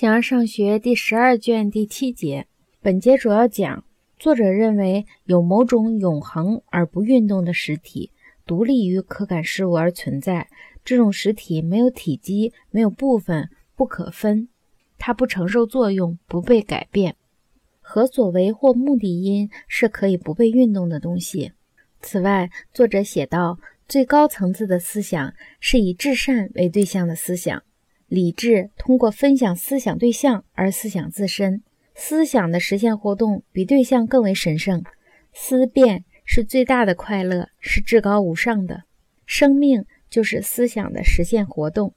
形而上学第十二卷第七节，本节主要讲作者认为有某种永恒而不运动的实体，独立于可感事物而存在。这种实体没有体积，没有部分，不可分，它不承受作用，不被改变。何所为或目的因是可以不被运动的东西。此外，作者写道，最高层次的思想是以至善为对象的思想。理智通过分享思想对象而思想自身，思想的实现活动比对象更为神圣。思辨是最大的快乐，是至高无上的。生命就是思想的实现活动。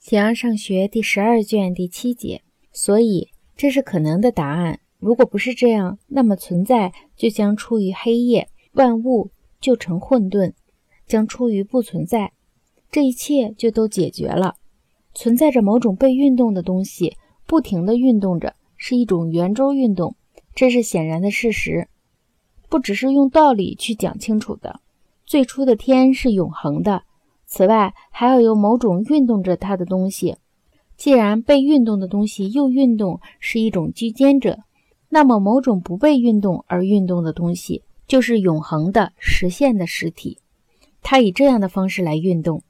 形而上学第十二卷第七节，所以这是可能的答案。如果不是这样，那么存在就将处于黑夜，万物就成混沌，将处于不存在。这一切就都解决了。存在着某种被运动的东西，不停地运动着，是一种圆周运动，这是显然的事实，不只是用道理去讲清楚的。最初的天是永恒的，此外还要有某种运动着它的东西。既然被运动的东西又运动，是一种居间者，那么某种不被运动而运动的东西，就是永恒的实现的实体，它以这样的方式来运动。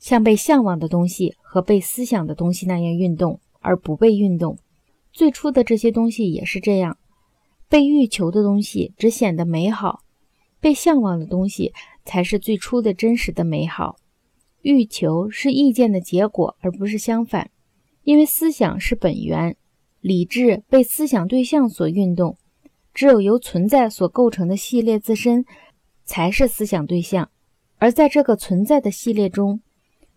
像被向往的东西和被思想的东西那样运动，而不被运动。最初的这些东西也是这样。被欲求的东西只显得美好，被向往的东西才是最初的真实的美好。欲求是意见的结果，而不是相反。因为思想是本源，理智被思想对象所运动。只有由存在所构成的系列自身才是思想对象，而在这个存在的系列中。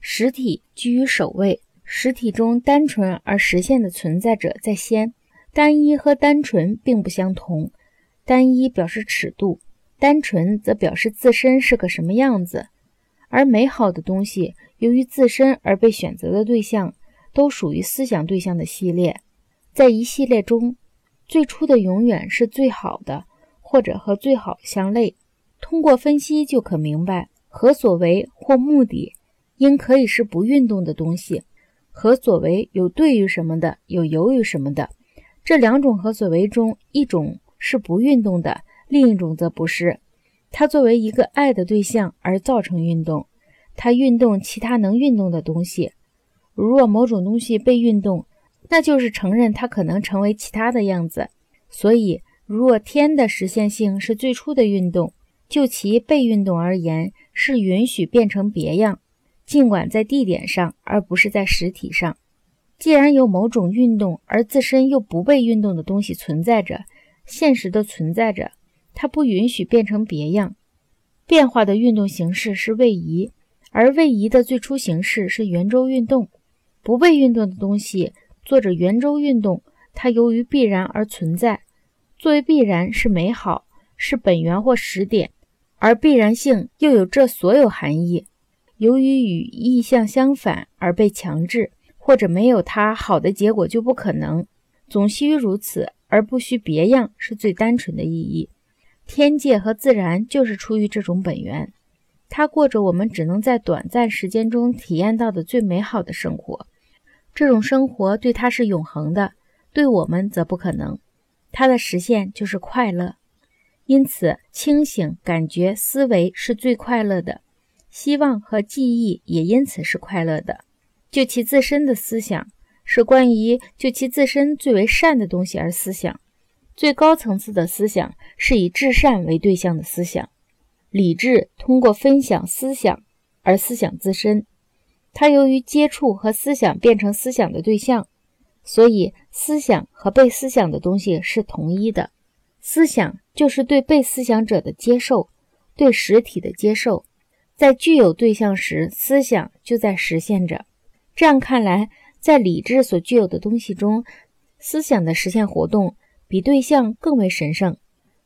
实体居于首位，实体中单纯而实现的存在者在先。单一和单纯并不相同，单一表示尺度，单纯则表示自身是个什么样子。而美好的东西，由于自身而被选择的对象，都属于思想对象的系列。在一系列中，最初的永远是最好的，或者和最好相类。通过分析就可明白何所为或目的。应可以是不运动的东西，和所为有对于什么的，有由于什么的。这两种和所为中，一种是不运动的，另一种则不是。它作为一个爱的对象而造成运动，它运动其他能运动的东西。如若某种东西被运动，那就是承认它可能成为其他的样子。所以，如若天的实现性是最初的运动，就其被运动而言，是允许变成别样。尽管在地点上，而不是在实体上。既然有某种运动，而自身又不被运动的东西存在着，现实的存在着，它不允许变成别样。变化的运动形式是位移，而位移的最初形式是圆周运动。不被运动的东西做着圆周运动，它由于必然而存在。作为必然是美好，是本源或实点，而必然性又有这所有含义。由于与意向相反而被强制，或者没有它好的结果就不可能，总须如此而不需别样，是最单纯的意义。天界和自然就是出于这种本源，它过着我们只能在短暂时间中体验到的最美好的生活。这种生活对它是永恒的，对我们则不可能。它的实现就是快乐，因此清醒感觉思维是最快乐的。希望和记忆也因此是快乐的。就其自身的思想是关于就其自身最为善的东西而思想。最高层次的思想是以至善为对象的思想。理智通过分享思想而思想自身。它由于接触和思想变成思想的对象，所以思想和被思想的东西是同一的。思想就是对被思想者的接受，对实体的接受。在具有对象时，思想就在实现着。这样看来，在理智所具有的东西中，思想的实现活动比对象更为神圣。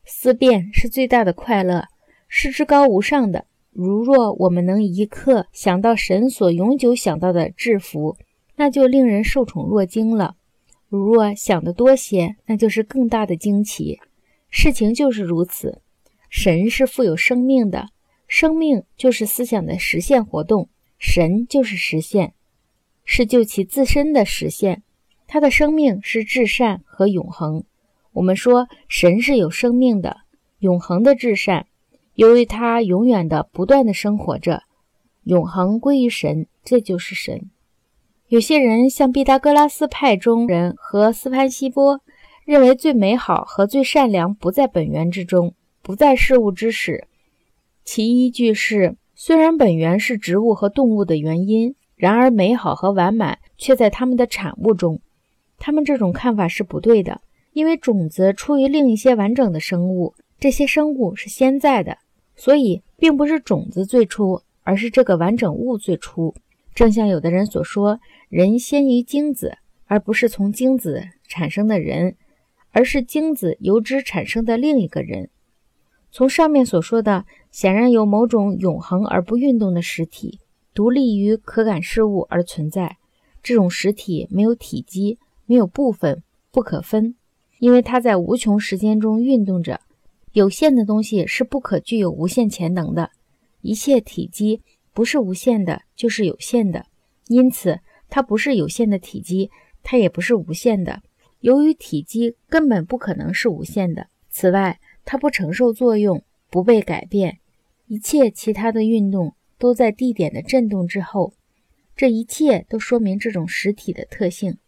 思辨是最大的快乐，是至高无上的。如若我们能一刻想到神所永久想到的制服，那就令人受宠若惊了；如若想得多些，那就是更大的惊奇。事情就是如此，神是富有生命的。生命就是思想的实现活动，神就是实现。是就其自身的实现，它的生命是至善和永恒。我们说神是有生命的、永恒的至善，由于它永远的、不断的生活着，永恒归于神，这就是神。有些人像毕达哥拉斯派中人和斯潘西波，认为最美好和最善良不在本源之中，不在事物之始。其依据是：虽然本源是植物和动物的原因，然而美好和完满却在它们的产物中。他们这种看法是不对的，因为种子出于另一些完整的生物，这些生物是先在的，所以并不是种子最初，而是这个完整物最初。正像有的人所说。人先于精子，而不是从精子产生的人，而是精子由之产生的另一个人。从上面所说的，显然有某种永恒而不运动的实体，独立于可感事物而存在。这种实体没有体积，没有部分，不可分，因为它在无穷时间中运动着。有限的东西是不可具有无限潜能的，一切体积不是无限的，就是有限的，因此。它不是有限的体积，它也不是无限的。由于体积根本不可能是无限的。此外，它不承受作用，不被改变。一切其他的运动都在地点的震动之后。这一切都说明这种实体的特性。